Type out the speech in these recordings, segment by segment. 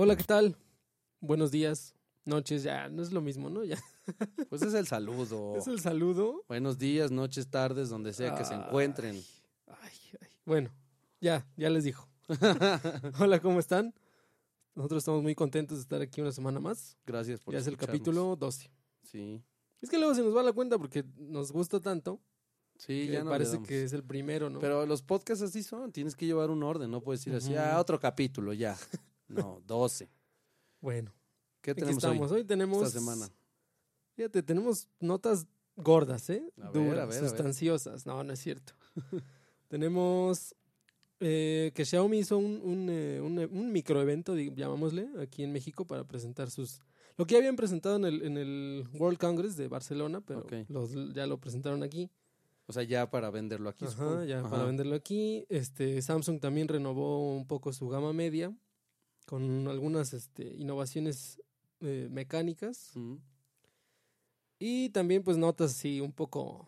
Hola, ¿qué tal? Buenos días, noches, ya no es lo mismo, ¿no? Ya Pues es el saludo. es el saludo. Buenos días, noches, tardes, donde sea que se encuentren. Ay, ay. Bueno, ya, ya les dijo. Hola, ¿cómo están? Nosotros estamos muy contentos de estar aquí una semana más. Gracias por Ya es el capítulo 12. Sí, Es que luego se nos va la cuenta porque nos gusta tanto sí, que ya no parece que es el primero, ¿no? Pero los podcasts así son, tienes que llevar un orden, no puedes decir así, Ujú. ah, otro capítulo, ya. No, 12. bueno, ¿Qué tenemos estamos. hoy? Hoy tenemos... Esta semana. Fíjate, tenemos notas gordas, ¿eh? A Duras, ver, a ver. sustanciosas. No, no es cierto. tenemos eh, que Xiaomi hizo un, un, eh, un, un microevento, llamámosle, aquí en México para presentar sus... Lo que ya habían presentado en el, en el World Congress de Barcelona, pero los, ya lo presentaron aquí. O sea, ya para venderlo aquí. Ajá, ya Ajá. para venderlo aquí. Este, Samsung también renovó un poco su gama media con algunas este, innovaciones eh, mecánicas. Mm, Y también pues notas así un poco,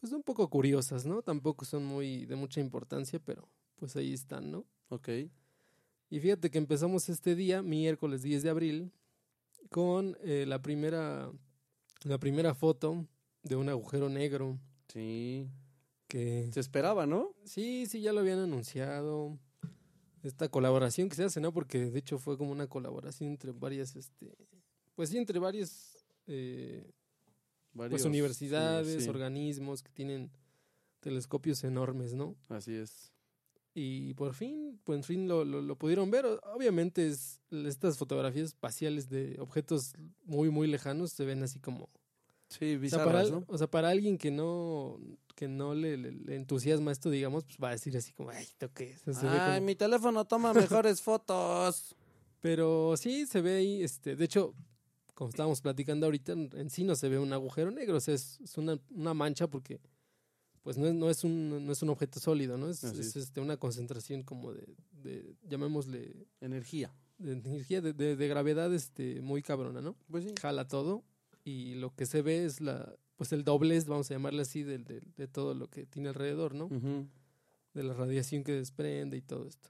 pues un poco curiosas, ¿no? Tampoco son muy de mucha importancia, pero pues ahí están, ¿no? Ok. Y fíjate que empezamos este día, miércoles 10 de abril, con eh, la primera la primera foto de un agujero negro Sí. que Se esperaba, ¿no? sí, sí ya lo habían anunciado. Esta colaboración que se hace, ¿no? Porque de hecho fue como una colaboración entre varias este pues sí, entre varias eh, Varios- pues universidades, sí, organismos que tienen telescopios enormes, ¿no? Así es. Y por fin, por fin lo, lo, lo pudieron ver. Obviamente es, estas fotografías espaciales de objetos muy, muy lejanos se ven así como... Sí, O sea, para, bizarras, o sea, para alguien que no que no le, le- le entusiasma esto, digamos, pues va a decir así como, ay, ¿esto qué es?". Ay, como- mi teléfono toma mejores fotos. Pero sí, se ve ahí, este, de hecho, como estábamos platicando ahorita, en, sí no se ve un agujero negro, o sea, es, es una, una mancha porque pues no es, no es un no es un objeto sólido, ¿no? Es. este, una concentración como de, de llamémosle, Energía. de energía, de, de, de gravedad este, muy cabrona, ¿no? Pues sí. Jala todo y lo que se ve es la pues el doblez, vamos a llamarle así, del- del- de, todo lo que tiene alrededor, ¿no? De la radiación que desprende y todo esto.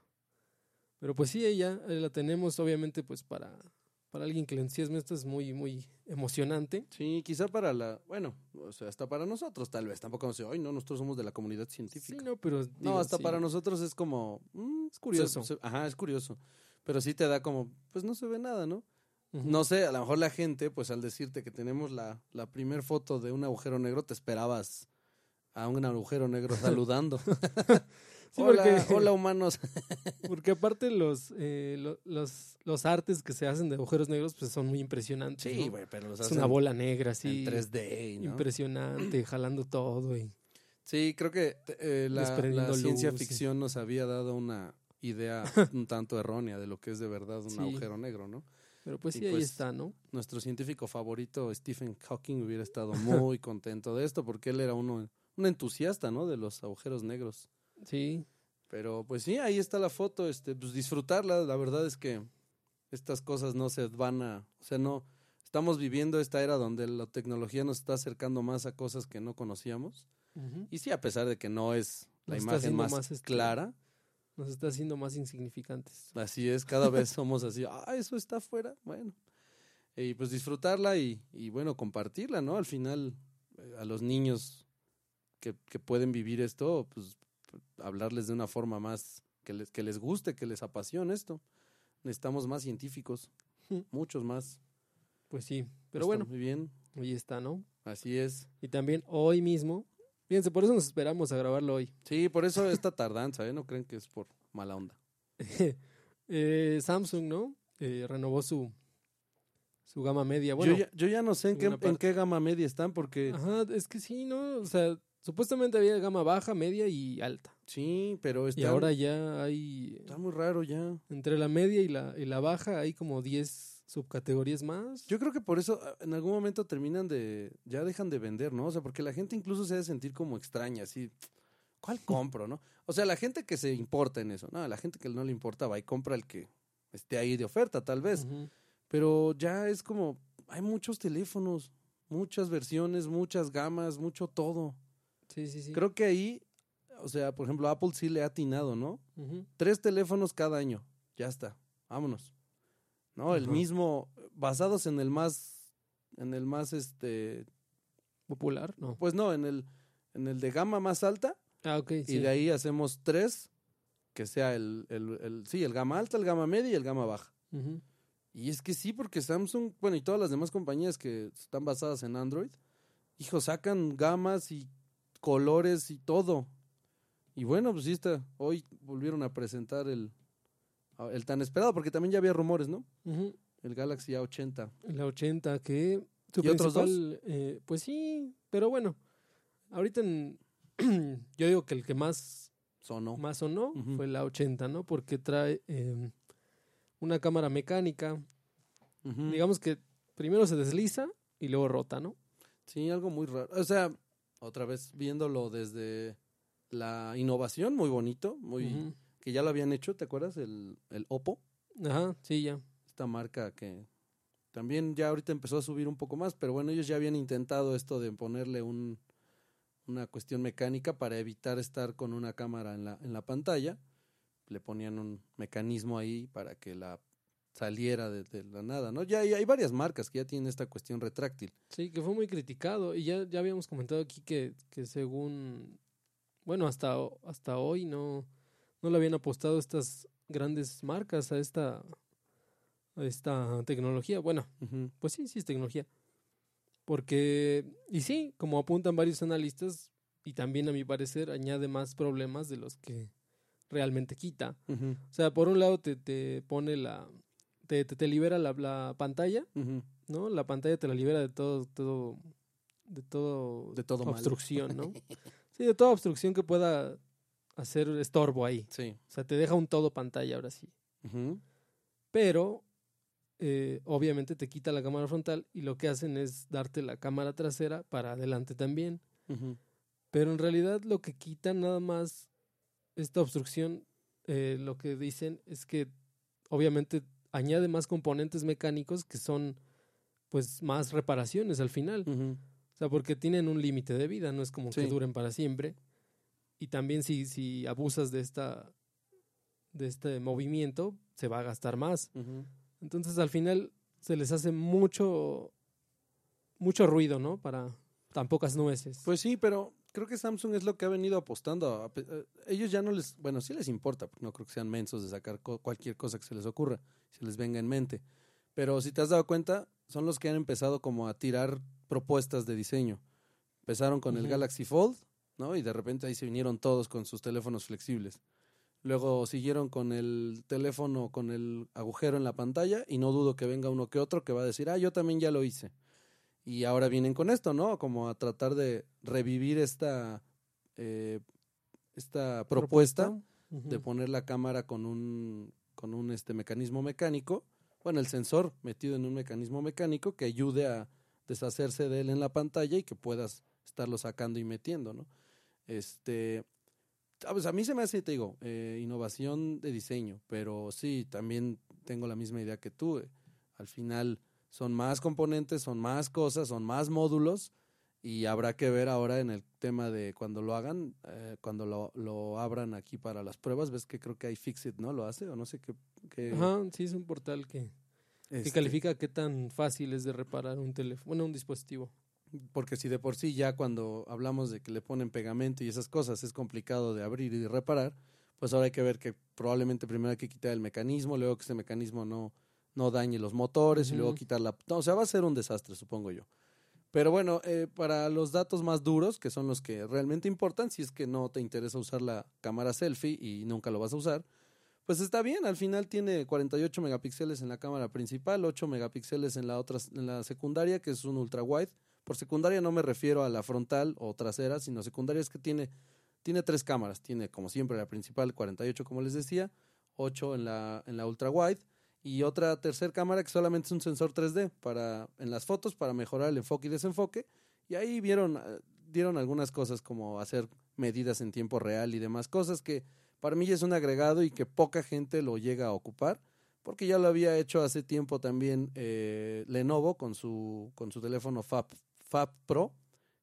Pero pues sí, ella la tenemos obviamente pues para, para alguien que le entusiasme esto es muy, muy emocionante. Sí, quizá para la, bueno, o sea, hasta para nosotros tal vez, tampoco no sé, hoy no, nosotros somos de la comunidad Sí, científica. no, pero... no, hasta sí. para nosotros es como, mm, Es curioso. ajá, es curioso, pero sí te da como, pues no se ve nada, ¿no? No sé, a lo mejor la gente, pues al decirte que tenemos la, la primer foto de un agujero negro, te esperabas a un agujero negro saludando. Sí, hola, porque- hola humanos. Porque aparte los, eh, lo- los, los artes que se hacen de agujeros negros pues son muy impresionantes. Sí, ¿no? güey, pero los Es hacen una bola negra así. en 3D, ¿no? Impresionante, jalando todo y... Sí, creo que eh, la, la ciencia sí. ficción nos había dado una idea un tanto errónea de lo que es de verdad un Sí. agujero negro, ¿no? Pero pues Y sí, ahí pues, está, ¿no? Nuestro científico favorito, Stephen Hawking, hubiera estado muy contento de esto porque él era uno, un entusiasta, ¿no? De los agujeros negros. Sí, Pero pues sí, ahí está la foto, este, pues disfrutarla. La verdad es que estas cosas no se van a, o sea, no, estamos viviendo esta era donde la tecnología nos está acercando más a cosas que no conocíamos. Y sí, a pesar de que no es la imagen más, este, clara, nos está haciendo más insignificantes. así es, cada vez somos así, ah, eso está afuera, bueno. Y pues disfrutarla y, y bueno, compartirla, ¿no? Al final, eh, a los niños que, que pueden vivir esto, pues hablarles de una forma más que les, que les guste, que les apasione esto. Necesitamos más científicos, muchos más. Pues sí, pero bueno, Muy bien, ahí está, ¿no? así es. Y también hoy mismo, fíjense, por eso nos esperamos a grabarlo hoy. Sí, por eso esta tardanza, ¿eh? No creen que es por mala onda. Eh, Samsung, ¿no? Eh, renovó su, su gama media. Bueno, yo, ya, yo ya no sé en qué, en qué gama media están porque... ajá, es que sí, ¿no? O sea, supuestamente había gama baja, media y alta. Sí, pero está, Y ahora ya hay, está muy raro ya. entre la media y la, y la baja, hay como 10 subcategorías más. Yo creo que por eso ah, en algún momento terminan de, ya dejan de vender, ¿no? O sea, porque la gente incluso se ha de sentir como extraña, así, ¿cuál compro, no? O sea, la gente que se importa en eso, no, la gente que no le importa va y compra el que esté ahí de oferta, tal vez. Pero ya es como, hay muchos teléfonos, muchas versiones, muchas gamas, mucho todo. Sí, sí, sí. Creo que ahí, o sea, por ejemplo, Apple sí le ha atinado, ¿no? Tres teléfonos cada año, ya está, vámonos. ¿No? El mismo, basados en el más, en el más, este, Popular, no. pues no, en el, en el de gama más alta, Ah, ok, sí. y de ahí hacemos tres, que sea el, el, el- sí, el gama alta, el gama media y el gama baja. Y es que sí, porque Samsung, bueno, y todas las demás compañías que están basadas en Android, hijo, sacan gamas y colores y todo. Y bueno, pues sí está, hoy volvieron a presentar el, el tan esperado, porque también ya había rumores, ¿no? El Galaxy A80. La 80, que ¿Y otros dos? eh, pues sí, pero bueno, ahorita en- yo digo que el que más, Sonó. más sonó fue la 80, ¿no? Porque trae eh, una cámara mecánica, digamos que primero se desliza y luego rota, ¿no? Sí, algo muy raro. O sea, otra vez viéndolo desde la innovación, muy bonito, muy. Que ya lo habían hecho, ¿te acuerdas? El, el Oppo, Ajá, sí, ya. esta marca que también ya ahorita empezó a subir un poco más, pero bueno, ellos ya habían intentado esto de ponerle un, una cuestión mecánica para evitar estar con una cámara en la, en la pantalla. Le ponían un mecanismo ahí para que la saliera de, de la nada, ¿no? Ya hay, hay varias marcas que ya tienen esta cuestión retráctil. Sí, que fue muy criticado y ya, ya habíamos comentado aquí que, que según, bueno, hasta, hasta hoy no, no le habían apostado estas grandes marcas a esta, a esta tecnología. Bueno, pues sí, sí es tecnología. Porque, y sí, como apuntan varios analistas, y también a mi parecer añade más problemas de los que realmente quita. O sea, por un lado te, te pone la, te, te, te libera la, la pantalla. ¿no? La pantalla te la libera de todo, todo, de todo, De todo obstrucción, ¿no? sí, de toda obstrucción que pueda hacer estorbo ahí. Sí. O sea, te deja un todo pantalla ahora sí. Pero eh, obviamente te quita la cámara frontal y lo que hacen es darte la cámara trasera para adelante también. Pero en realidad lo que quitan nada más esta obstrucción, eh, lo que dicen es que obviamente añade más componentes mecánicos que son pues más reparaciones al final. O sea, porque tienen un límite de vida, no es como que duren para siempre. Y también si, si abusas de esta de este movimiento, se va a gastar más. Entonces al final se les hace mucho mucho ruido, ¿no? Para tan pocas nueces. Pues sí, pero creo que Samsung es lo que ha venido apostando. eh, ellos ya no les, bueno, sí les importa, porque no creo que sean mensos de sacar co- cualquier cosa que se les ocurra, se les venga en mente. Pero si te has dado cuenta, son los que han empezado como a tirar propuestas de diseño. Empezaron con el. Galaxy Fold, ¿no? Y de repente ahí se vinieron todos con sus teléfonos flexibles. Luego siguieron con el teléfono con el agujero en la pantalla y no dudo que venga uno que otro que va a decir, ah, yo también ya lo hice. Y ahora vienen con esto, ¿no? Como a tratar de revivir esta, eh, esta propuesta de poner la cámara con un, con un este, mecanismo mecánico, bueno, el sensor metido en un mecanismo mecánico que ayude a deshacerse de él en la pantalla y que puedas estarlo sacando y metiendo, ¿no? Este, a pues, a mí se me hace, te digo, eh, innovación de diseño, pero sí, también tengo la misma idea que tú. eh. Al final son más componentes, son más cosas, son más módulos y habrá que ver ahora en el tema de cuando lo hagan, eh, cuando lo, lo abran aquí para las pruebas, ves que creo que hay Fixit, ¿no? Lo hace o no sé qué. qué, Ajá, sí es un portal que, que este, califica qué tan fácil es de reparar un teléfono, bueno, un dispositivo. Porque si de por sí ya cuando hablamos de que le ponen pegamento y esas cosas es complicado de abrir y reparar, pues ahora hay que ver que probablemente primero hay que quitar el mecanismo, luego que ese mecanismo no, no dañe los motores y luego quitar la... no, o sea, va a ser un desastre, supongo yo. Pero bueno, eh, para los datos más duros, que son los que realmente importan, si es que no te interesa usar la cámara selfie y nunca lo vas a usar, pues está bien, al final tiene 48 megapíxeles en la cámara principal, 8 megapíxeles en la otra en la secundaria, que es un ultra wide. Por secundaria no me refiero a la frontal o trasera, sino secundaria es que tiene tiene tres cámaras, tiene como siempre la principal 48 como les decía, 8 en la en la ultra wide y otra tercera cámara que solamente es un sensor 3D para en las fotos para mejorar el enfoque y desenfoque. Y ahí vieron eh, dieron algunas cosas como hacer medidas en tiempo real y demás cosas que para mí es un agregado y que poca gente lo llega a ocupar, porque ya lo había hecho hace tiempo también eh, Lenovo con su, con su teléfono Fab, Fab Pro,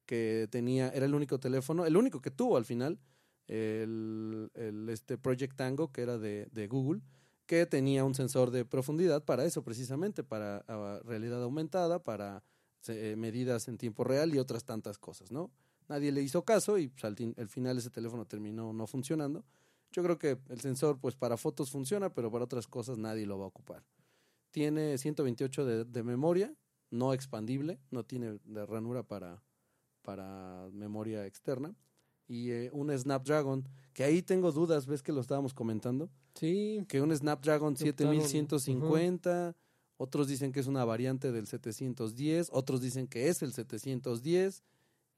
que tenía, era el único teléfono, el único que tuvo al final, el, el este Project Tango, que era de, de Google, que tenía un sensor de profundidad para eso precisamente, para realidad aumentada, para eh, medidas en tiempo real y otras tantas cosas, ¿no? Nadie le hizo caso y pues, al, al final ese teléfono terminó no funcionando. Yo creo que el sensor, pues para fotos funciona, pero para otras cosas nadie lo va a ocupar. Tiene 128 de, de memoria, no expandible, no tiene de ranura para, para memoria externa. Y eh, un Snapdragon, que ahí tengo dudas, ves que lo estábamos comentando. Sí. Que un Snapdragon 7150, otros dicen que es una variante del 710, otros dicen que es el 710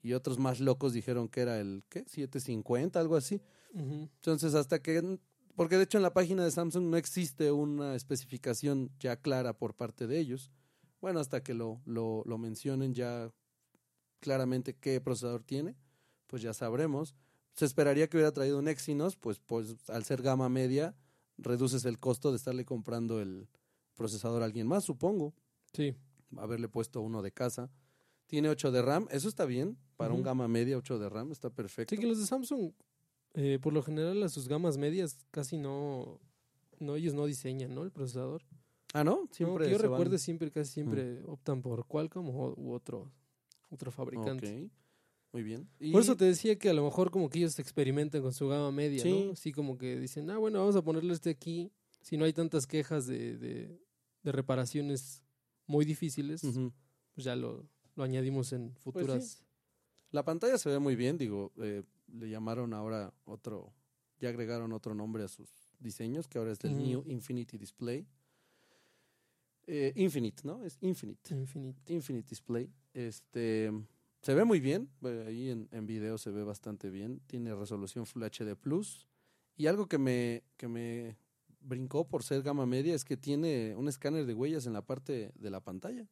y otros más locos dijeron que era el ¿qué? 750, algo así. Entonces, hasta que porque de hecho en la página de Samsung no existe una especificación ya clara por parte de ellos. Bueno, hasta que lo, lo, lo mencionen ya claramente qué procesador tiene, pues ya sabremos. Se esperaría que hubiera traído un Exynos, pues, pues al ser gama media, reduces el costo de estarle comprando el procesador a alguien más, supongo. Sí. Haberle puesto uno de casa. Tiene 8 de RAM, eso está bien. Para un gama media, 8 de RAM, está perfecto. Sí, que los de Samsung, eh, por lo general, a sus gamas medias casi no, no, ellos no diseñan, ¿no? El procesador. Ah, ¿no? Siempre. yo recuerde, siempre, casi siempre optan por Qualcomm u otro, otro fabricante. Muy bien. Por eso te decía que a lo mejor como que ellos experimentan con su gama media, ¿no? Así como que dicen, ah, bueno, vamos a ponerle este aquí. Si no hay tantas quejas de, de, reparaciones muy difíciles, pues ya lo, lo añadimos en pues futuras. La pantalla se ve muy bien, digo, eh, le llamaron ahora otro, ya agregaron otro nombre a sus diseños, que ahora es el New Infinity Display. Eh, Infinite, ¿no? Es Infinite. Infinite. Infinite Display. Este se ve muy bien. Ahí en, en video se ve bastante bien. Tiene resolución Full HD Plus. Y algo que me, que me brincó por ser gama media es que tiene un escáner de huellas en la parte de la pantalla.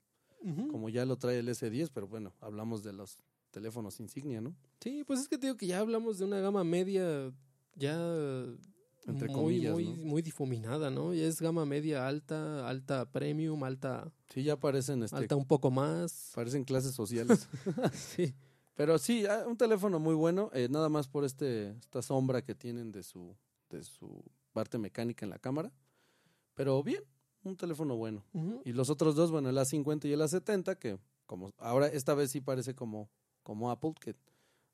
Como ya lo trae el S10, pero bueno, hablamos de los teléfonos insignia, ¿no? Sí, pues es que te digo que ya hablamos de una gama media ya entre muy, muy, muy difuminada, ¿no? Es gama media alta, alta premium, alta. Sí, ya parecen este, alta un poco más. Parecen clases sociales. sí. Pero sí, ah, un teléfono muy bueno, eh, nada más por este esta sombra que tienen de su de su parte mecánica en la cámara. Pero bien, un teléfono bueno. Y los otros dos, bueno, el A50 y el A70 que como ahora esta vez sí parece como como Apple que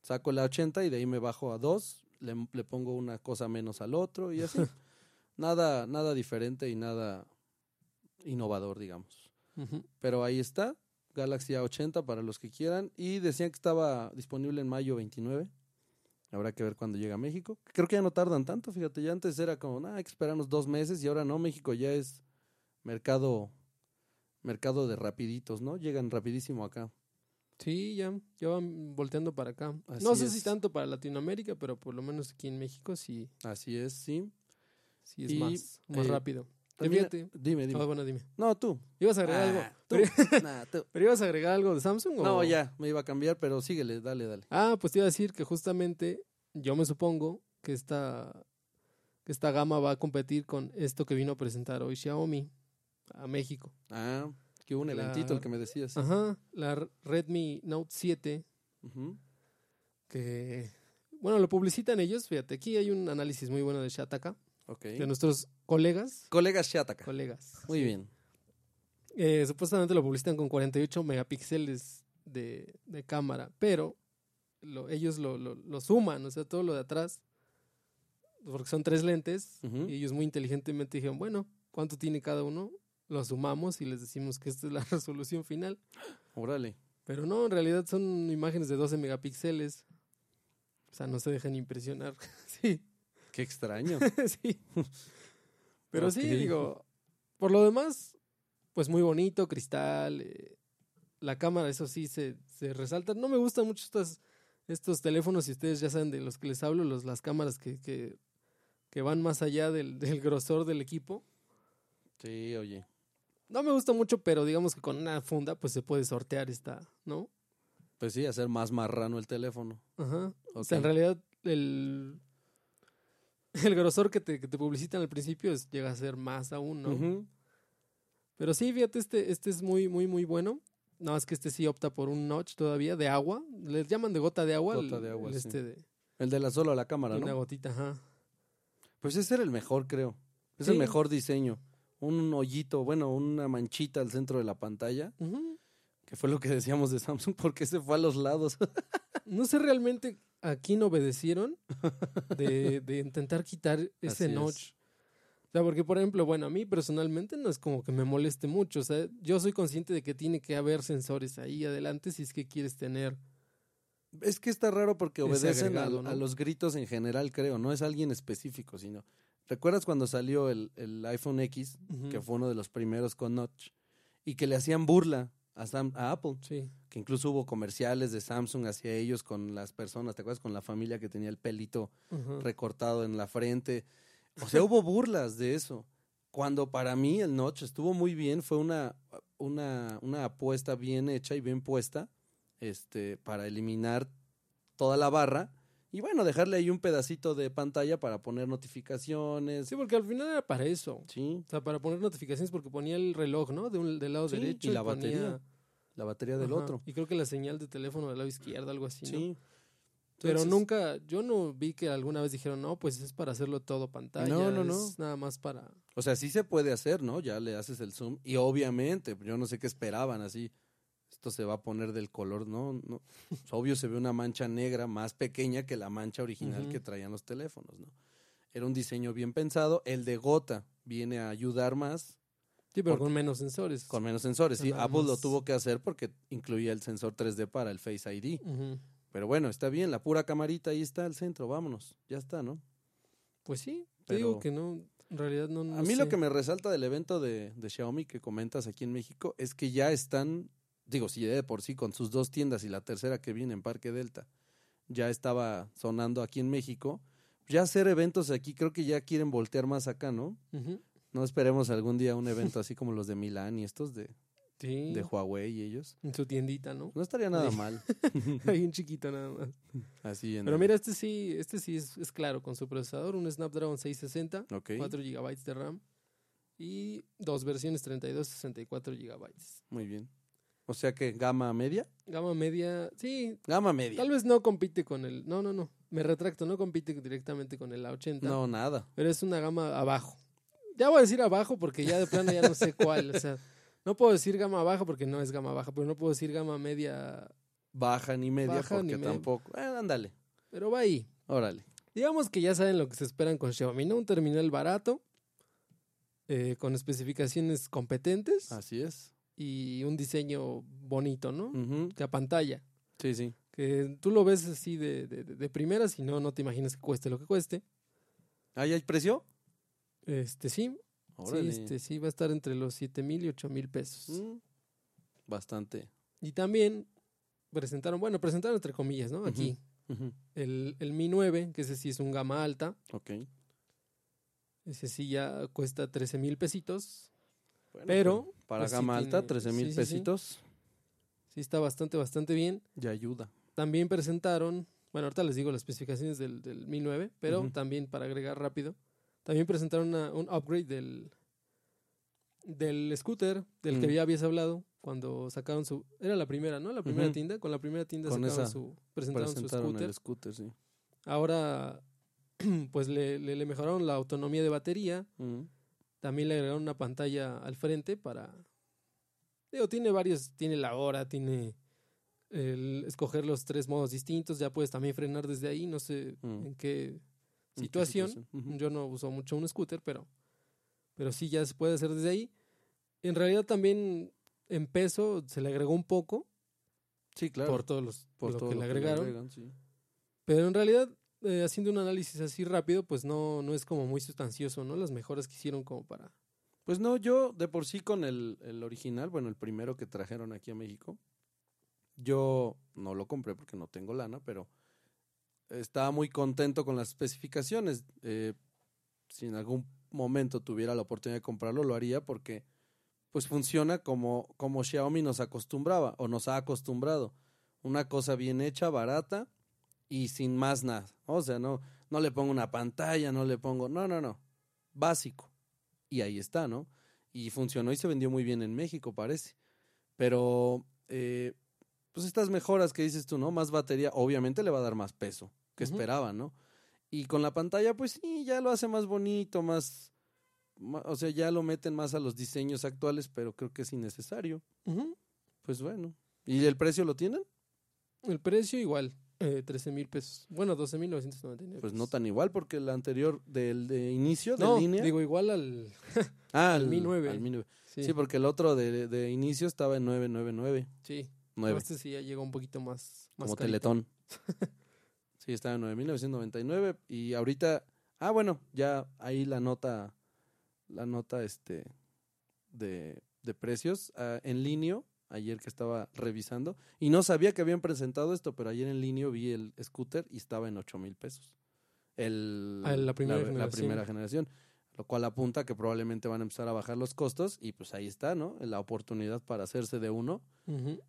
saco el A80 y de ahí me bajo a 2 le, pongo una cosa menos al otro y así. nada, nada diferente y nada innovador, digamos. Pero ahí está, Galaxy A80 para los que quieran. Y decían que estaba disponible en mayo 29. Habrá que ver cuándo llega a México. Creo que ya no tardan tanto, fíjate, ya antes era como, nada, hay que esperarnos dos meses y ahora no, México ya es mercado, mercado de rapiditos, ¿no? Llegan rapidísimo acá. Sí, ya, ya van volteando para acá. no sé si tanto para Latinoamérica, pero por lo menos aquí en México sí. Así es, sí. Sí, es más, más eh, rápido. dime, dime. Ah, bueno, dime. No, tú. ¿Ibas a agregar algo? Ah, tú. ¿Pero ibas a agregar algo de Samsung? No, ya, me iba a cambiar, pero síguele, dale, dale. Ah, pues te iba a decir que justamente yo me supongo que esta, que esta gama va a competir con esto que vino a presentar hoy Xiaomi a México. Ah, que un eventito el que me decías. Ajá, la Redmi Note 7. Que, bueno, lo publicitan ellos. Fíjate, aquí hay un análisis muy bueno de Shataka. Okay. De nuestros colegas. Colegas Shataka. Colegas. Muy bien. Eh, supuestamente lo publicitan con 48 megapíxeles de, de cámara, pero lo, ellos lo, lo, lo, suman, o sea, todo lo de atrás, porque son tres lentes, y ellos muy inteligentemente dijeron, bueno, ¿cuánto tiene cada uno? Lo sumamos y les decimos que esta es la resolución final. Órale. Pero no, en realidad son imágenes de 12 megapíxeles. O sea, no se dejan impresionar. sí. Qué extraño. sí. Pero sí, digo, por lo demás, pues muy bonito, cristal. Eh, la cámara, eso sí, se, se resalta. No me gustan mucho estos, estos teléfonos, y ustedes ya saben de los que les hablo, los, las cámaras que, que, que van más allá del, del grosor del equipo. Sí, oye. No me gusta mucho, pero digamos que con una funda pues se puede sortear esta, ¿no? Pues sí, hacer más marrano el teléfono. Ajá. O sea, en realidad el, el grosor que te, que te publicitan al principio es, llega a ser más aún, ¿no? Pero sí, fíjate, este, este es muy, muy, muy bueno. Nada más que este sí opta por un notch todavía de agua. Les llaman de gota de agua. Gota de agua, el, este de, el de la sola la cámara, ¿no? Una gotita, ajá. Pues ese era el mejor, creo. Es el Sí. mejor diseño. Un hoyito, bueno, una manchita al centro de la pantalla, que fue lo que decíamos de Samsung, porque se fue a los lados. No sé realmente a quién obedecieron de, de intentar quitar ese Así es. notch. O sea, porque, por ejemplo, bueno, a mí personalmente no es como que me moleste mucho. O sea, yo soy consciente de que tiene que haber sensores ahí adelante si es que quieres tener. es que está raro porque obedecen agregado, al- ¿no? a los gritos en general, creo. No es alguien específico, sino... ¿Recuerdas cuando salió el, el iPhone X, que fue uno de los primeros con notch, y que le hacían burla a, Sam- a Apple? Sí. que incluso hubo comerciales de Samsung hacia ellos con las personas, ¿te acuerdas? Con la familia que tenía el pelito recortado en la frente. O sea, hubo burlas de eso. Cuando para mí el notch estuvo muy bien, fue una, una, una apuesta bien hecha y bien puesta este, para eliminar toda la barra y bueno, dejarle ahí un pedacito de pantalla para poner notificaciones. Sí, porque al final era para eso. Sí, O sea, para poner notificaciones porque ponía el reloj, ¿no? De un, del lado Sí, derecho. y la ponía- batería la batería del Ajá, otro. Y creo que la señal de teléfono del lado izquierdo, algo así, ¿no? Sí. Pero Entonces, nunca, yo no vi que alguna vez dijeron, no, pues es para hacerlo todo pantalla. No, no, no. Es nada más para. O sea, sí se puede hacer, ¿no? Ya le haces el zoom y obviamente, yo no sé qué esperaban así. Esto se va a poner del color, ¿no? no. Sea, obvio se ve una mancha negra más pequeña que la mancha original que traían los teléfonos, ¿no? Era un diseño bien pensado. El de gota viene a ayudar más Sí, pero con menos sensores. con menos sensores. Sí, Apple lo tuvo que hacer porque incluía el sensor 3D para el Face ID. Pero bueno, está bien, la pura camarita ahí está al centro, vámonos, ya está, ¿no? Pues sí, te Pero- digo que no, en realidad no. no A mí lo que me resalta del evento de, de Xiaomi que comentas aquí en México es que ya están, digo, si ya de por sí con sus dos tiendas y la tercera que viene en Parque Delta, ya estaba sonando aquí en México, ya hacer eventos aquí creo que ya quieren voltear más acá, ¿no? No esperemos algún día un evento así como los de Milán y estos de, Sí, de Huawei y ellos. en su tiendita, ¿no? No estaría nada Sí. mal. Hay un chiquito nada más. Así en Pero el- mira, este sí, este sí es, es claro, con su procesador, un Snapdragon 660, Ok, 4 GB de RAM y dos versiones 32 y 64 GB. muy bien. O sea que gama media. Gama media, sí, Gama media. tal vez no compite con el, no, no, no, me retracto, no compite directamente con el A80, No, nada. pero es una gama abajo. Ya voy a decir abajo porque ya de plano ya no sé cuál, o sea, no puedo decir gama baja porque no es gama baja, pero no puedo decir gama media, Baja ni media Baja ni porque tampoco. Eh, ándale, pero va ahí. órale. Digamos que ya saben lo que se esperan con Xiaomi, ¿no? Un terminal barato, eh, con especificaciones competentes Así es. Y un diseño bonito, ¿no? Ujú. Que a pantalla. Sí, sí. Que tú lo ves así de, de, de primera, si no, no te imaginas que cueste lo que cueste. ¿Ahí hay precio? Este sí, sí, Órale. este, sí, va a estar entre los 7 mil y 8 mil pesos. Mm, Bastante. Y también presentaron, bueno, presentaron entre comillas, ¿no? Aquí, el, el Mi 9, que ese sí es un gama alta, Ok. ese sí ya cuesta 13 mil pesitos. Bueno, Pero, para pues, sí gama alta, tiene- 13 mil sí, sí, sí. pesitos, Sí está bastante, bastante bien. ya ayuda. También presentaron, bueno, ahorita les digo las especificaciones del, del Mi 9, pero también para agregar rápido, también presentaron una- un upgrade del, del scooter del que Mm. ya habías hablado cuando sacaron su... Era la primera, ¿no? La primera Ujú. tienda. Con la primera tienda Con sacaron esa su... Presentaron, Presentaron su scooter. el scooter, sí. Ahora, pues le, le- le mejoraron la autonomía de batería. Ujú. También le agregaron una pantalla al frente para... Digo, tiene varios, tiene la hora, tiene el escoger los tres modos distintos, ya puedes también frenar desde ahí, no sé Mm. en qué ¿En qué situación. Yo no uso mucho un scooter, pero, pero sí ya se puede hacer desde ahí. En realidad también en peso se le agregó un poco Sí, claro. por todos los por lo todo que lo le agregaron, agregan, sí. pero en realidad eh, haciendo un análisis así rápido, pues no, no es como muy sustancioso, ¿no? Las mejoras que hicieron como para... Pues no, yo de por sí con el, el original, bueno, el primero que trajeron aquí a México, yo no lo compré porque no tengo lana, pero estaba muy contento con las especificaciones. Eh, si en algún momento tuviera la oportunidad de comprarlo, lo haría porque pues funciona como, como Xiaomi nos acostumbraba o nos ha acostumbrado. Una cosa bien hecha, barata y sin más nada. O sea, no, no le pongo una pantalla, no le pongo, no, no, no, básico. Y ahí está, ¿no? Y funcionó y se vendió muy bien en México, parece. Pero, eh, pues estas mejoras que dices tú, ¿no? Más batería, obviamente le va a dar más peso que Ujú. esperaban, ¿no? Y con la pantalla, pues sí, ya lo hace más bonito, más, o sea, ya lo meten más a los diseños actuales, pero creo que es innecesario. Pues bueno. ¿Y el precio lo tienen? El precio igual, eh, 13 mil pesos. Bueno, 12 mil 999. Pues no tan igual, porque el anterior del de inicio, de No, línea. digo igual al... ah, al Mi 9. al Mi 9. Sí, Sí, porque el otro de, de inicio estaba en 999. sí. 9. Este sí ya llegó un poquito más... más como carito. Teletón. sí, estaba en 9.999 y ahorita, ah, bueno, ya ahí la nota, la nota este de, de precios ah, en línea, ayer que estaba revisando, y no sabía que habían presentado esto, pero ayer en línea vi el scooter y estaba en 8 mil pesos. El, Ah, la primera la generación. primera generación. Lo cual apunta que probablemente van a empezar a bajar los costos y pues ahí está, ¿no? La oportunidad para hacerse de uno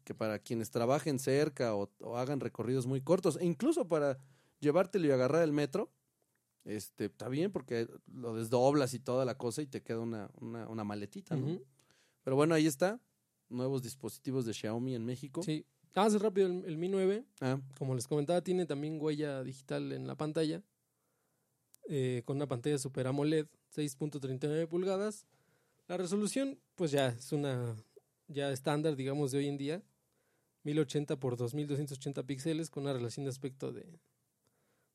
que para quienes trabajen cerca o, o hagan recorridos muy cortos, e incluso para llevártelo y agarrar el metro, este, está bien porque lo desdoblas y toda la cosa y te queda una, una, una maletita, ¿no? Pero bueno, ahí está, nuevos dispositivos de Xiaomi en México. Sí. Ah, hace rápido el, el Mi 9, Ah, como les comentaba, tiene también huella digital en la pantalla. eh, con una pantalla Super AMOLED 6.39 pulgadas. La resolución, pues ya es una ya estándar, digamos, de hoy en día. 1080 por 2280 píxeles con una relación de aspecto de,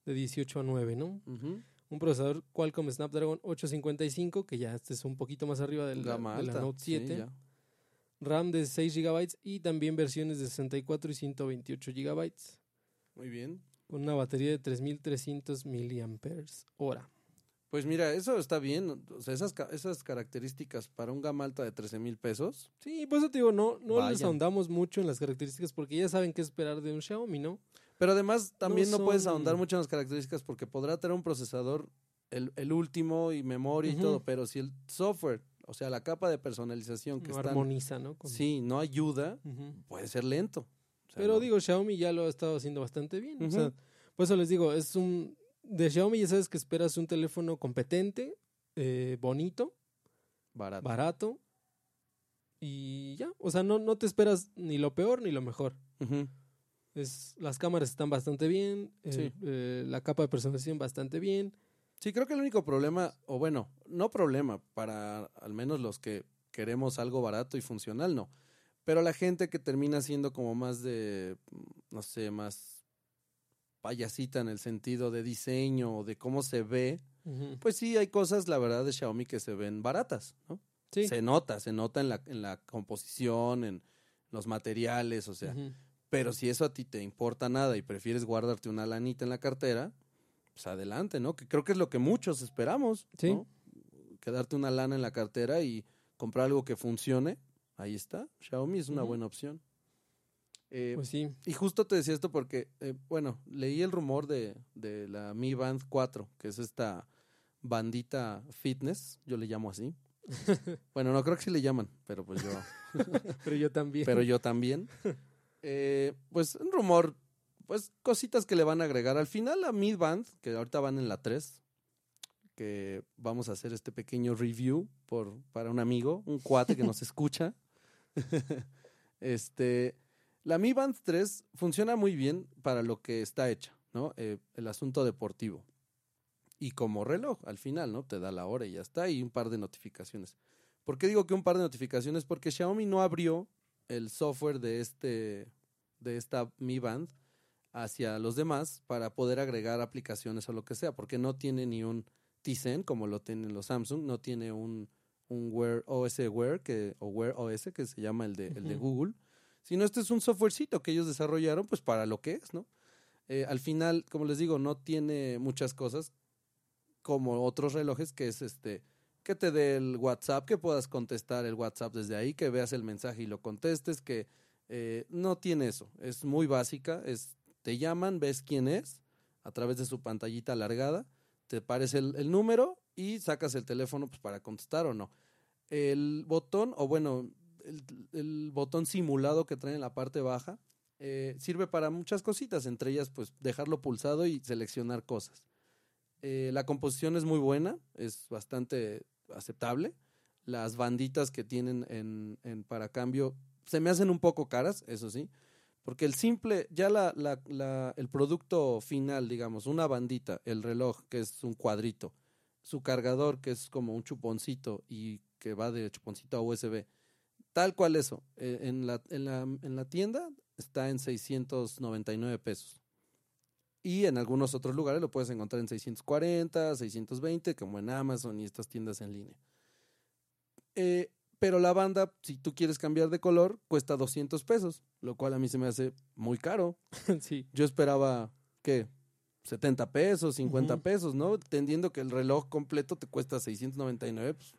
de 18 a 9, ¿no? Un procesador Qualcomm Snapdragon 855, que ya este es un poquito más arriba del, de la. Note sí, 7. ya. RAM de 6 GB y también versiones de 64 y 128 GB Muy bien. con una batería de 3300 miliamperes hora. Pues mira, eso está bien. O sea, esas, ca- esas características para un gama alta de 13 mil pesos, Sí, por eso te digo, no, no les ahondamos mucho en las características porque ya saben qué esperar de un Xiaomi, ¿no? Pero además también no, puedes ahondar mucho en las características porque podrá tener un procesador, el, el último y memoria y todo, pero si el software, o sea, la capa de personalización que No está armoniza, ¿no? Con- sí, no ayuda, puede ser lento. O sea, Pero no- digo, Xiaomi ya lo ha estado haciendo bastante bien. o Ujú. sea, por eso les digo, es un... De Xiaomi ya sabes que esperas un teléfono competente, eh, bonito, barato. barato y ya. O sea, no, no te esperas ni lo peor ni lo mejor. Es, las cámaras están bastante bien, eh, Sí. eh, la capa de personalización bastante bien. Sí, creo que el único problema, o bueno, no problema, para al menos los que queremos algo barato y funcional, no. Pero la gente que termina siendo como más de, no sé, más payasita en el sentido de diseño o de cómo se ve, pues sí hay cosas, la verdad, de Xiaomi que se ven baratas, ¿no? Sí. Se nota, se nota en la, en la composición, en los materiales, o sea. Ujú. Pero si eso a ti te importa nada y prefieres guardarte una lanita en la cartera, pues adelante, ¿no? Que creo que es lo que muchos esperamos, Sí. ¿no? Quedarte una lana en la cartera y comprar algo que funcione. Ahí está. Xiaomi es una buena opción. Eh, Pues sí. y justo te decía esto porque, eh, bueno, leí el rumor de, de la Mi Band 4, que es esta bandita fitness, yo le llamo así. bueno, no creo que sí le llaman, pero pues yo Pero yo también. pero yo también. Eh, pues un rumor, pues cositas que le van a agregar. Al final la Mid Band, que ahorita van en la 3, que vamos a hacer este pequeño review por, para un amigo, un cuate que nos escucha. este, la Mi Band 3 funciona muy bien para lo que está hecha, ¿no? Eh, el asunto deportivo. Y como reloj, al final, ¿no? Te da la hora y ya está, y un par de notificaciones. ¿Por qué digo que un par de notificaciones? Porque Xiaomi no abrió el software de este de esta Mi Band hacia los demás para poder agregar aplicaciones o lo que sea, porque no tiene ni un Tizen como lo tienen los Samsung, no tiene un, un Wear OS Wear que o Wear OS que se llama el de el de. Google, sino este es un softwarecito que ellos desarrollaron pues para lo que es, ¿no? Eh, al final, como les digo, no tiene muchas cosas como otros relojes que es este que te dé el WhatsApp, que puedas contestar el WhatsApp desde ahí, que veas el mensaje y lo contestes, que eh, no tiene eso, es muy básica, es te llaman, ves quién es a través de su pantallita alargada, te aparece el, el número y sacas el teléfono pues, para contestar o no. El botón, o bueno, el, botón simulado que trae en la parte baja, eh, sirve para muchas cositas, entre ellas pues dejarlo pulsado y seleccionar cosas. Eh, la composición es muy buena, es bastante aceptable. Las banditas que tienen en, en para cambio se me hacen un poco caras, eso sí, porque el simple, ya la, la, la- el producto final, digamos, una bandita, el reloj, que es un cuadrito, su cargador, que es como un chuponcito y que va de chuponcito a USB, tal cual eso, eh, en, la, en, la, en la tienda está en 699 pesos. Y en algunos otros lugares lo puedes encontrar en 640, 620, como en Amazon y estas tiendas en línea. Eh, pero la banda, si tú quieres cambiar de color, cuesta 200 pesos, lo cual a mí se me hace muy caro. sí. Yo esperaba, ¿qué? 70 pesos, 50 Ujú. pesos, ¿no? Entendiendo que el reloj completo te cuesta 699, pues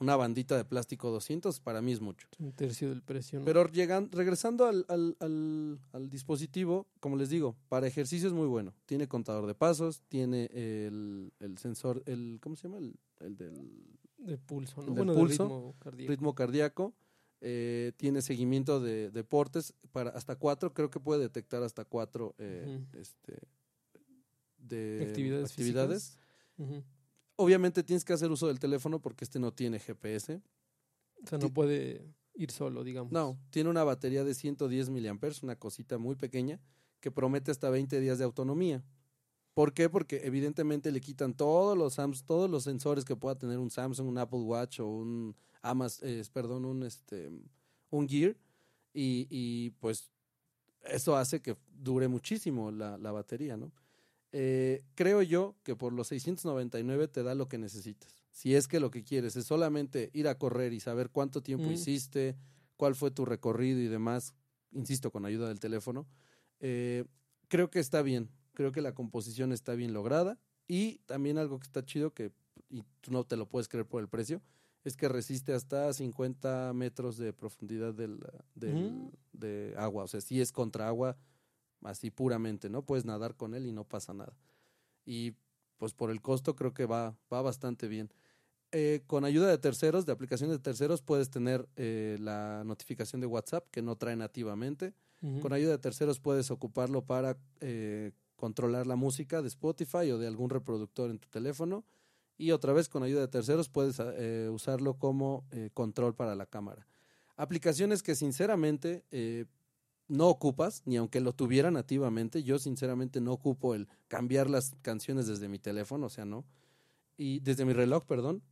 una bandita de plástico 200 para mí es mucho. Un tercio del precio. ¿no? Pero llegan, regresando al, al, al, al dispositivo, como les digo, para ejercicio es muy bueno. Tiene contador de pasos, tiene el, el sensor, el ¿cómo se llama? El, el del de pulso, ¿no? del bueno, pulso, de ritmo cardíaco. ritmo cardíaco. eh, tiene seguimiento de deportes para hasta cuatro, creo que puede detectar hasta cuatro eh, este, de actividades. actividades. Obviamente tienes que hacer uso del teléfono porque este no tiene GPS. O sea, no Ti- puede ir solo, digamos. No, tiene una batería de 110 miliamperes, una cosita muy pequeña que promete hasta 20 días de autonomía. ¿Por qué? Porque evidentemente le quitan todos los Sams- todos los sensores que pueda tener un Samsung, un Apple Watch o un Amazon, perdón, un este un Gear y, y, pues eso hace que dure muchísimo la, la batería, ¿no? Eh, creo yo que por los 699 te da lo que necesitas. Si es que lo que quieres es solamente ir a correr y saber cuánto tiempo Mm. hiciste, cuál fue tu recorrido y demás, insisto, con ayuda del teléfono, eh, creo que está bien. Creo que la composición está bien lograda. Y también algo que está chido, que y tú no te lo puedes creer por el precio, es que resiste hasta 50 metros de profundidad del, del- Mm. de agua. O sea, si es contra agua, así puramente, ¿no? Puedes nadar con él y no pasa nada. Y pues por el costo creo que va, va bastante bien. Eh, con ayuda de terceros, de aplicaciones de terceros, puedes tener eh, la notificación de WhatsApp que no trae nativamente. Con ayuda de terceros puedes ocuparlo para eh, controlar la música de Spotify o de algún reproductor en tu teléfono. Y otra vez con ayuda de terceros puedes eh, usarlo como eh, control para la cámara. Aplicaciones que sinceramente eh, no ocupas, ni aunque lo tuviera nativamente. Yo sinceramente no ocupo el cambiar las canciones desde mi teléfono, o sea, no. Y desde mi reloj, perdón.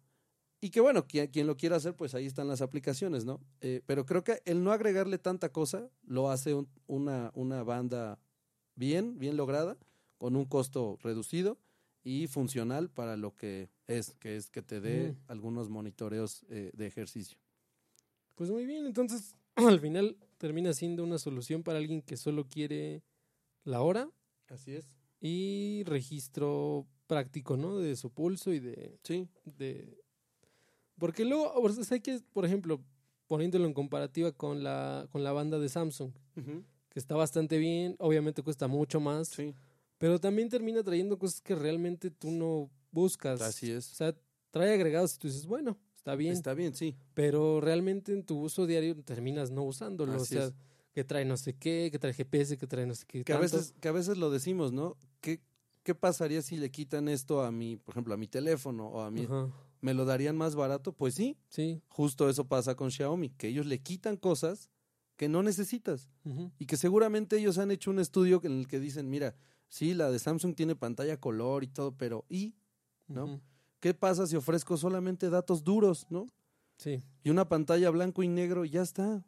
Y que bueno, quien, quien lo quiera hacer, pues ahí están las aplicaciones, ¿no? Pero creo que el no agregarle tanta cosa lo hace un- una, una banda bien, bien lograda, con un costo reducido y funcional para lo que es, que es que te dé Mm. algunos monitoreos eh, de ejercicio. Pues muy bien, entonces al final termina siendo una solución para alguien que solo quiere la hora Así es. y registro práctico, ¿no? De su pulso y de... Sí, de... Porque luego, o sea, sé que, por ejemplo, poniéndolo en comparativa con la, con la banda de Samsung, que está bastante bien, obviamente cuesta mucho más, sí, pero también termina trayendo cosas que realmente tú no buscas. así O es. sea, trae agregados y tú dices, bueno, está bien, Está bien, sí. pero realmente en tu uso diario terminas no usándolo. Así o sea, es. que trae no sé qué, que trae GPS, que trae no sé qué. Que a, tanto. veces, que a veces lo decimos, ¿no? ¿Qué, ¿Qué pasaría si le quitan esto a mi, por ejemplo, a mi teléfono o a mi... Ajá, ¿Me lo darían más barato? Pues sí, sí. justo eso pasa con Xiaomi, que ellos le quitan cosas que no necesitas y que seguramente ellos han hecho un estudio en el que dicen, mira, sí, la de Samsung tiene pantalla color y todo, pero ¿y ¿no? qué pasa si ofrezco solamente datos duros, ¿no? Sí, Y una pantalla blanco y negro y ya está.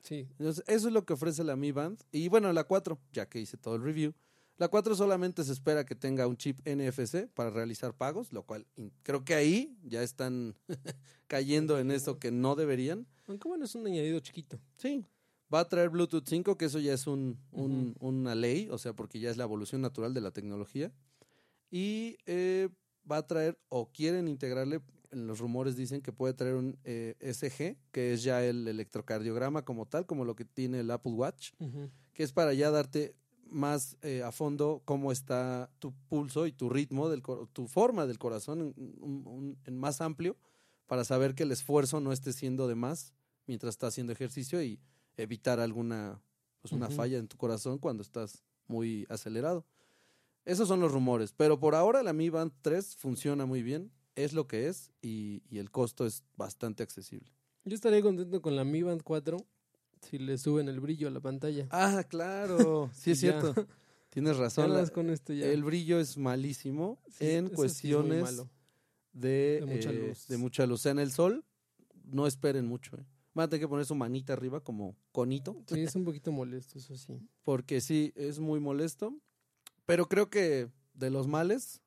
sí. Entonces, eso es lo que ofrece la Mi Band. Y bueno, la 4, ya que hice todo el review, la 4 solamente se espera que tenga un chip NFC para realizar pagos, lo cual creo que ahí ya están cayendo en esto que no deberían. Aunque bueno, es un añadido chiquito. Sí. Va a traer Bluetooth 5, que eso ya es un, un- una ley, o sea, porque ya es la evolución natural de la tecnología. Y eh, va a traer, o quieren integrarle, en los rumores dicen que puede traer un eh, SG, que es ya el electrocardiograma como tal, como lo que tiene el Apple Watch, que es para ya darte más eh, a fondo cómo está tu pulso y tu ritmo, del, tu forma del corazón en, un- un- en más amplio, para saber que el esfuerzo no esté siendo de más mientras estás haciendo ejercicio y evitar alguna pues una falla en tu corazón cuando estás muy acelerado. Esos son los rumores, pero por ahora la Mi Band 3 funciona muy bien, es lo que es y, y el costo es bastante accesible. Yo estaría contento con la Mi Band 4 si le suben el brillo a la pantalla. Ah, claro, sí es cierto. Tienes razón. nada la- más con esto ya. El brillo es malísimo Sí, en sí cuestiones de, De mucha eh, luz. de mucha luz. O sea, en el sol, no esperen mucho. ¿eh? Van a tener que poner su manita arriba como conito. Sí, es un poquito molesto, eso sí. Porque sí, es muy molesto. Pero creo que de los males,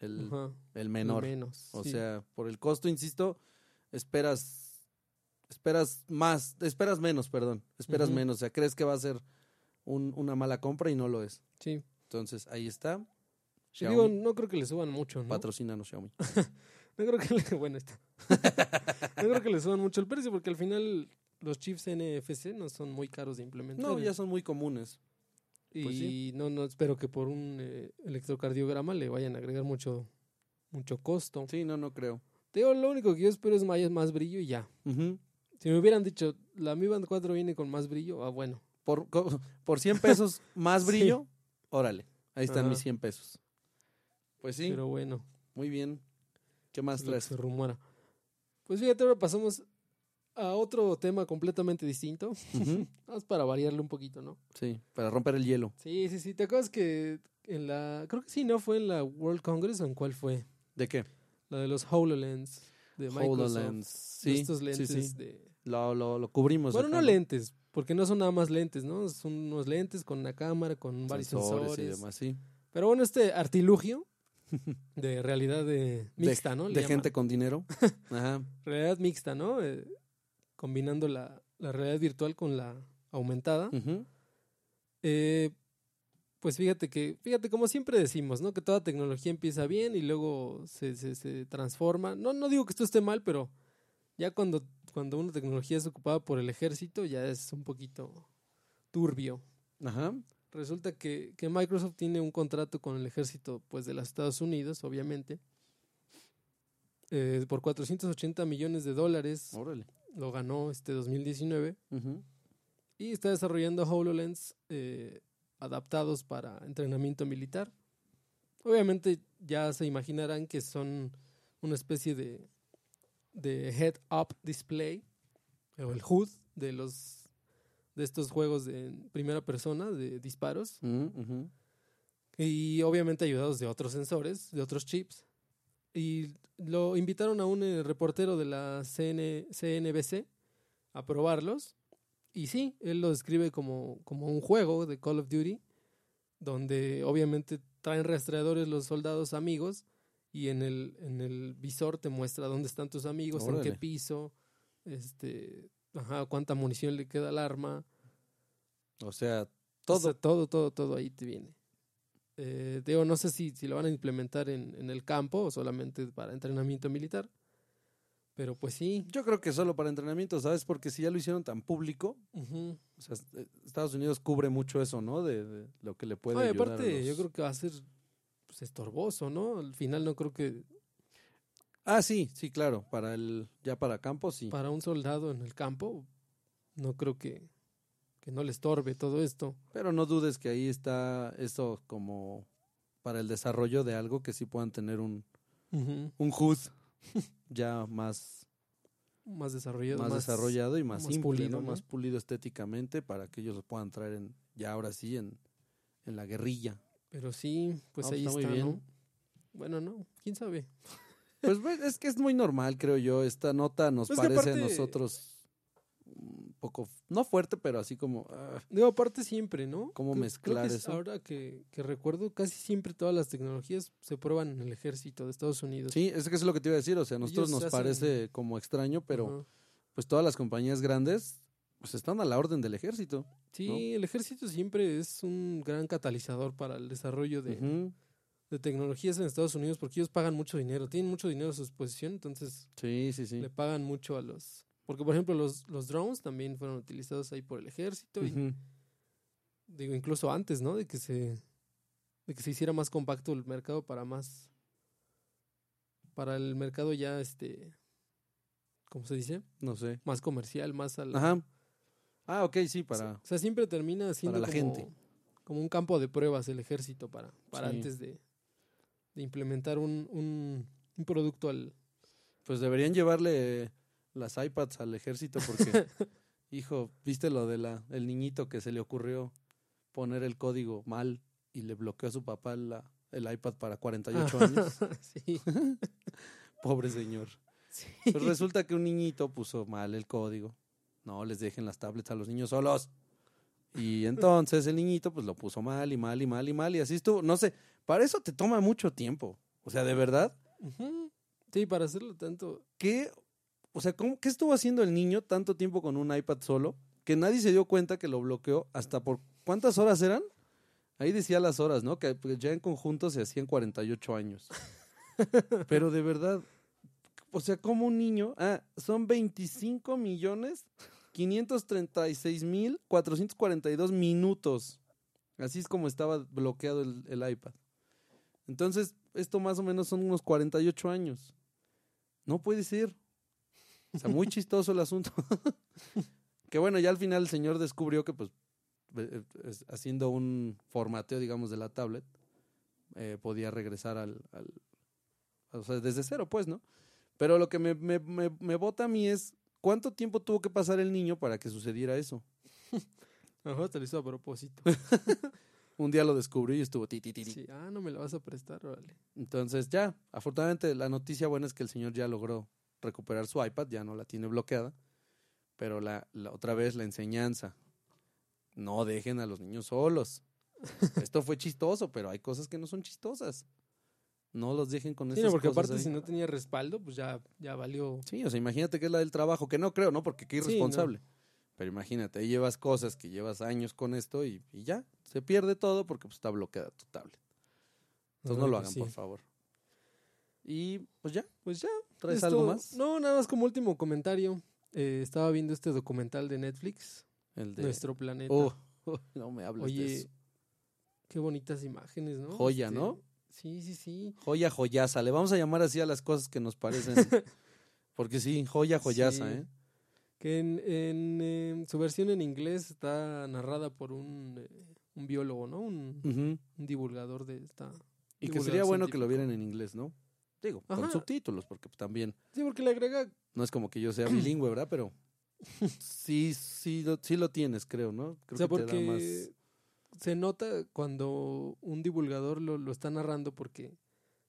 el, el menor. Menos. O sí. sea, por el costo, insisto, esperas, esperas más, esperas menos, perdón, esperas menos. O sea, crees que va a ser un- una mala compra y no lo es. Sí. Entonces, ahí está. Y Xiaomi, digo, no creo que le suban mucho, ¿no? patrocínanos, Xiaomi. No creo que le, bueno, está. no creo que le suban mucho el precio porque al final los chips NFC no son muy caros de implementar. No, ya son muy comunes. y pues sí. no, no espero que por un eh, electrocardiograma le vayan a agregar mucho, mucho costo. Sí, no, no creo. Te digo, lo único que yo espero es más, más brillo y ya. Ujú. Si me hubieran dicho, la Mi Band 4 viene con más brillo, ah, bueno. por, por 100 pesos más Sí. brillo, órale, ahí están Ajá. mis 100 pesos. Pues sí, Pero bueno, muy bien. ¿Qué más traes? se rumora. Pues fíjate, ahora pasamos a otro tema completamente distinto. Ujú. Vamos para variarle un poquito, ¿no? Sí, para romper el hielo. Sí, sí, sí. ¿Te acuerdas que en la. Creo que sí, ¿no? ¿Fue en la World Congress o en cuál fue? ¿De qué? La de los HoloLens de Microsoft. HoloLens. Sí, estos sí, lentes sí. de. Lo, lo, lo cubrimos. Bueno, acá, no lentes, porque no son nada más lentes, ¿no? Son unos lentes con una cámara, con varios Sensores, sensores. y demás, sí. Pero bueno, este artilugio de realidad de, mixta, ¿no? Le De llaman. gente con dinero. Ajá. Realidad mixta, ¿no? Eh, combinando la, la realidad virtual con la aumentada. Ujú. Eh, pues fíjate que, fíjate, como siempre decimos, ¿no? Que toda tecnología empieza bien y luego se, se, se transforma. No, no digo que esto esté mal, pero ya cuando, cuando una tecnología es ocupada por el ejército, ya es un poquito turbio. Ajá. Resulta que, que Microsoft tiene un contrato con el ejército pues, de los Estados Unidos, obviamente, eh, por 480 millones de dólares. Órale. Lo ganó este 2019 Ujú. y está desarrollando HoloLens eh, adaptados para entrenamiento militar. Obviamente ya se imaginarán que son una especie de, de head-up display o el HUD de los de estos juegos de primera persona de disparos ujú. y obviamente ayudados de otros sensores, de otros chips. Y lo invitaron a un eh, reportero de la CN, CNBC a probarlos. Y sí, él lo describe como, como un juego de Call of Duty, donde obviamente traen rastreadores los soldados amigos y en el, en el visor te muestra dónde están tus amigos, en qué piso, este, ajá, cuánta munición le queda al arma. O sea, Todo, todo. todo, todo, todo ahí te viene. Eh, digo, no sé si, si lo van a implementar en, en el campo o solamente para entrenamiento militar. Pero pues sí. Yo creo que solo para entrenamiento, ¿sabes? Porque si ya lo hicieron tan público, o sea, Estados Unidos cubre mucho eso, ¿no? De, de lo que le puede Oye, ayudar a aparte, yo creo que va a ser pues, estorboso, ¿no? Al final no creo que Ah, sí, sí, claro. Para el, ya para campo, sí. para un soldado en el campo, no creo que, que no le estorbe todo esto. Pero no dudes que ahí está eso como para el desarrollo de algo que sí puedan tener un, Ujú. un HUD ya más, Más desarrollado. más, desarrollado y más, más simple, pulido. Más pulido estéticamente para que ellos lo puedan traer en, ya ahora sí en, en la guerrilla. Pero sí, pues ahí está muy bien. ¿no? Bueno, no, quién sabe. Pues ve, es que es muy normal, creo yo. Esta nota nos Pues parece a nosotros poco, no fuerte, pero así como... ah, Digo, aparte siempre, ¿no? ¿Cómo Creo- mezclar creo que es- eso? Ahora que, que recuerdo, casi siempre todas las tecnologías se prueban en el ejército de Estados Unidos. sí, es que es lo que te iba a decir. O sea, a nosotros Ellos nos hacen- parece como extraño, pero pues todas las compañías grandes pues están a la orden del ejército. Sí, ¿no? el ejército siempre es un gran catalizador para el desarrollo de, tecnologías en Estados Unidos porque ellos pagan mucho dinero, tienen mucho dinero a su disposición, entonces Sí, sí, sí. le pagan mucho a los... Porque, por ejemplo, los, los drones también fueron utilizados ahí por el ejército y digo, incluso antes, ¿no? De que se de que se hiciera más compacto el mercado para más para el mercado ya este ¿cómo se dice? No sé. Más comercial, más al Ajá. Ah, ok, sí, para... o sea, siempre termina siendo la como, gente. como un campo de pruebas el ejército para para Sí. antes de, de implementar un, un, un producto al Pues deberían llevarle las iPads al ejército porque, hijo, ¿viste lo de la el niñito que se le ocurrió poner el código mal y le bloqueó a su papá la, el iPad para 48 años. sí. Pobre señor. sí. Pues resulta que un niñito puso mal el código. No les dejen las tablets a los niños solos. Y entonces el niñito pues lo puso mal y mal y mal y mal y así estuvo. No sé, para eso te toma mucho tiempo. O sea, de verdad. Sí, para hacerlo tanto. ¿qué, o sea, ¿cómo, ¿qué estuvo haciendo el niño tanto tiempo con un iPad solo? Que nadie se dio cuenta que lo bloqueó hasta por cuántas horas eran. Ahí decía las horas, ¿no? Que pues, ya en conjunto se hacían 48 años. Pero de verdad, o sea, como un niño, ah, son 25 millones 536 mil 442 minutos. Así es como estaba bloqueado el, el iPad. Entonces, esto más o menos son unos 48 años. No puede ser. O sea, muy chistoso el asunto. que bueno, ya al final el señor descubrió que, pues, eh, es- haciendo un formateo, digamos, de la tablet, eh, podía regresar al, al- O sea, desde cero, pues, ¿no? Pero lo que me, me, me, me bota a mí es, ¿cuánto tiempo tuvo que pasar el niño para que sucediera eso? A lo mejor te lo hizo a propósito. Un día lo descubrió y estuvo ti, ti, ti, ti. Sí. Ah, no me lo vas a prestar, órale. Entonces ya, afortunadamente la noticia buena es que el señor ya logró recuperar su iPad, ya no la tiene bloqueada, pero la, la- otra vez la enseñanza, no dejen a los niños solos. Esto fue chistoso, pero hay cosas que no son chistosas. No los dejen con Sí, esas no, porque cosas aparte ahí. si no tenía respaldo, pues ya, ya valió. Sí, o sea, imagínate que es la del trabajo, que no creo, ¿no? Porque qué Sí, no. irresponsable. Pero imagínate, ahí llevas cosas que llevas años con esto y, y ya, se pierde todo porque pues, está bloqueada tu tablet. Entonces no lo hagan, Sí. por favor. Y pues ya, Pues ya. ¿Traes esto- algo más? No, nada más como último comentario. Eh, estaba viendo este documental de Netflix, El de... Nuestro Planeta. Oh, no me hables de Oye, eso. qué bonitas imágenes, ¿no? Joya, Este, ¿no? Sí, sí, sí. Joya, joyaza. Le vamos a llamar así a las cosas que nos parecen. Porque sí, joya, joyaza, Sí. ¿eh? Que en, en, eh, su versión en inglés está narrada por un, eh, un biólogo, ¿no? Un, divulgador de esta. Y que sería bueno que lo vieran en inglés, ¿no? Digo, con subtítulos, porque pues, también Sí, porque le agrega. no es como que yo sea bilingüe, ¿verdad? Pero sí, sí, lo, sí lo tienes, creo, ¿no? Creo o sea, que te da porque más- se nota cuando un divulgador lo, lo está narrando porque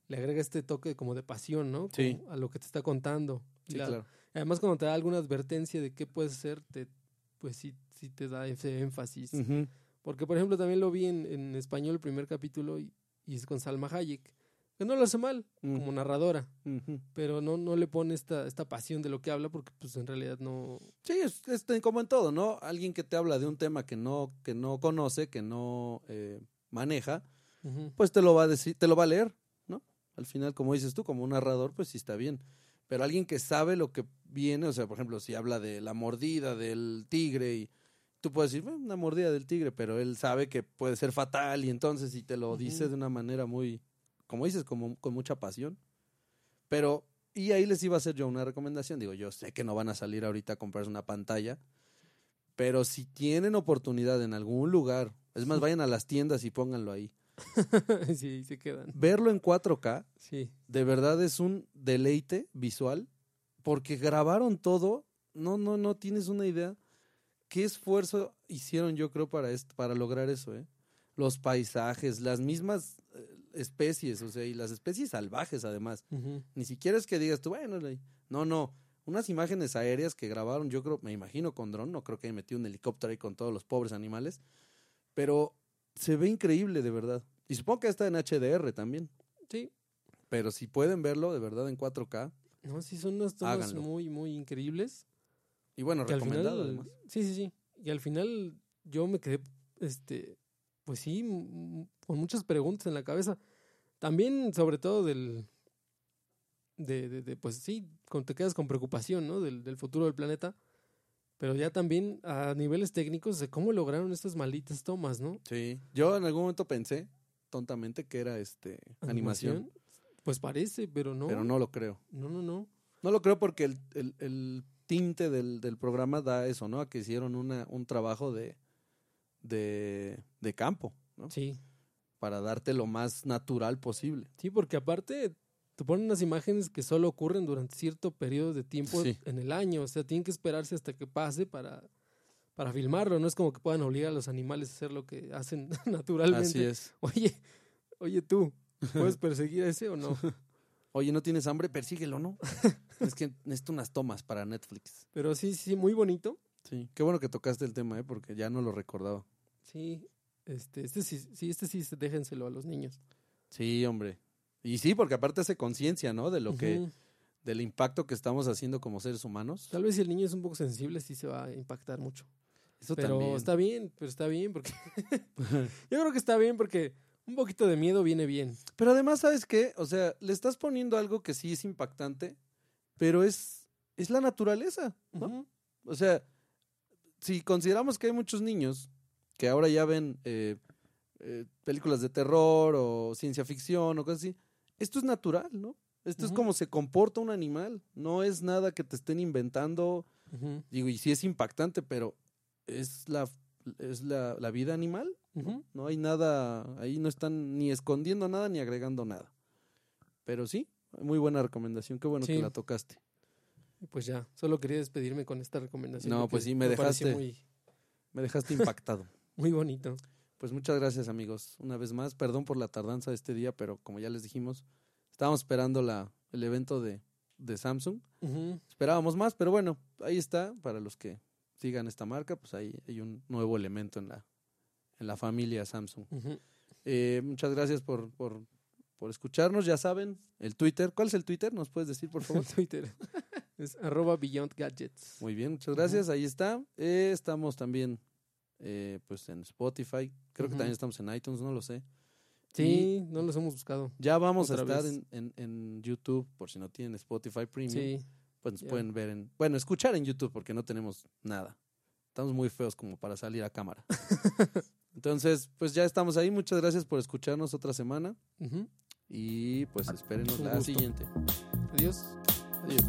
le agrega este toque como de pasión, ¿no? Como Sí. A lo que te está contando. Sí, la- claro. Además, cuando te da alguna advertencia de qué puedes hacer, te, pues sí, sí te da ese énfasis. Porque, por ejemplo, también lo vi en, en español el primer capítulo y, y es con Salma Hayek, que no lo hace mal Mm. como narradora, pero no, no le pone esta, esta pasión de lo que habla porque pues en realidad no... Sí, es, es como en todo, ¿no? Alguien que te habla de un tema que no, que no conoce, que no eh, maneja, pues te lo va a decir, te lo va a leer, ¿no? Al final, como dices tú, como un narrador, pues sí está bien. Pero alguien que sabe lo que viene, o sea, por ejemplo, si habla de la mordida del tigre y tú puedes decir, "Bueno, una mordida del tigre, pero él sabe que puede ser fatal y entonces si te lo dice de una manera muy, como dices, como con mucha pasión. Pero, y ahí les iba a hacer yo una recomendación, digo, yo sé que no van a salir ahorita a comprarse una pantalla, pero si tienen oportunidad en algún lugar, es más, vayan a las tiendas y pónganlo ahí sí, se quedan. verlo en 4K Sí, de verdad es un deleite visual porque grabaron todo. No, no, no tienes una idea qué esfuerzo hicieron yo creo para esto, para lograr eso, ¿eh? Los paisajes, las mismas especies, o sea, y las especies salvajes además. Ni siquiera es que digas tú, bueno, no, no. Unas imágenes aéreas que grabaron, yo creo, me imagino con dron, no creo que hayan metido un helicóptero ahí con todos los pobres animales, pero se ve increíble de verdad. Y supongo que está en HDR también. sí. Pero si pueden verlo de verdad en 4K, No, sí, son unas tomas Háganlo. muy, muy increíbles. y bueno, que al recomendado final, además. sí, sí, sí. Y al final yo me quedé, este, pues sí, con muchas preguntas en la cabeza. También, sobre todo del, de, de, de, pues sí, con, te quedas con preocupación, ¿no? Del, del futuro del planeta. Pero ya también a niveles técnicos de cómo lograron estas malditas tomas, ¿no? Sí. Yo en algún momento pensé, tontamente, que era este animación, Pues parece, pero no. pero no lo creo. No, no, no. No lo creo porque el, el, el tinte del, del programa da eso, ¿no? A que hicieron una, un trabajo de, de, de campo, ¿no? Sí, Para darte lo más natural posible. sí, porque aparte te ponen unas imágenes que solo ocurren durante cierto periodo de tiempo Sí. en el año. O sea, tienen que esperarse hasta que pase para, para filmarlo. No es como que puedan obligar a los animales a hacer lo que hacen naturalmente. Así es. Oye, oye tú, ¿Puedes perseguir a ese o no? Oye, ¿no tienes hambre? Persíguelo, ¿no? es que necesito unas tomas para Netflix. Pero sí, sí, muy bonito. Sí. Qué bueno que tocaste el tema, ¿eh? Porque ya no lo recordaba. Sí, este, este sí, sí, este sí, déjenselo a los niños. Sí, hombre. Y sí, porque aparte hace conciencia, ¿no? De lo que, del impacto que estamos haciendo como seres humanos. Tal vez si el niño es un poco sensible, sí se va a impactar mucho. Eso pero también. está bien, pero está bien porque... Yo creo que está bien porque un poquito de miedo viene bien. Pero además, ¿sabes qué? O sea, le estás poniendo algo que sí es impactante, pero es, es la naturaleza, ¿no? O sea, si consideramos que hay muchos niños que ahora ya ven eh, eh, películas de terror o ciencia ficción o cosas así, esto es natural, ¿no? Esto es como se comporta un animal, no es nada que te estén inventando, digo, y sí es impactante, pero es la, es la, la vida animal, no hay nada, ahí no están ni escondiendo nada ni agregando nada. Pero sí, muy buena recomendación, qué bueno Sí. que la tocaste. Pues ya, solo quería despedirme con esta recomendación. No, pues sí, me pareció dejaste. Muy, Me dejaste impactado. Muy bonito. Pues muchas gracias amigos, una vez más, perdón por la tardanza de este día, pero como ya les dijimos, estábamos esperando la, el evento de, de Samsung, esperábamos más, pero bueno, ahí está, para los que sigan esta marca, pues ahí hay un nuevo elemento en la, en la familia Samsung. Eh, muchas gracias por, por, por escucharnos, ya saben, el Twitter, ¿cuál es el Twitter? ¿Nos puedes decir por favor? Twitter. Es arroba Beyond Gadgets. Muy bien, muchas gracias, ahí está. Eh, estamos también eh, pues en Spotify, creo que también estamos en iTunes, no lo sé. Sí, no los hemos buscado. Ya vamos a estar en, en, en YouTube, por si no tienen Spotify Premium, Sí. pues nos pueden ver en, bueno, escuchar en YouTube porque no tenemos nada. Estamos muy feos como para salir a cámara. Entonces, pues ya estamos ahí. Muchas gracias por escucharnos otra semana y pues espérenos la siguiente. Adiós. Adiós.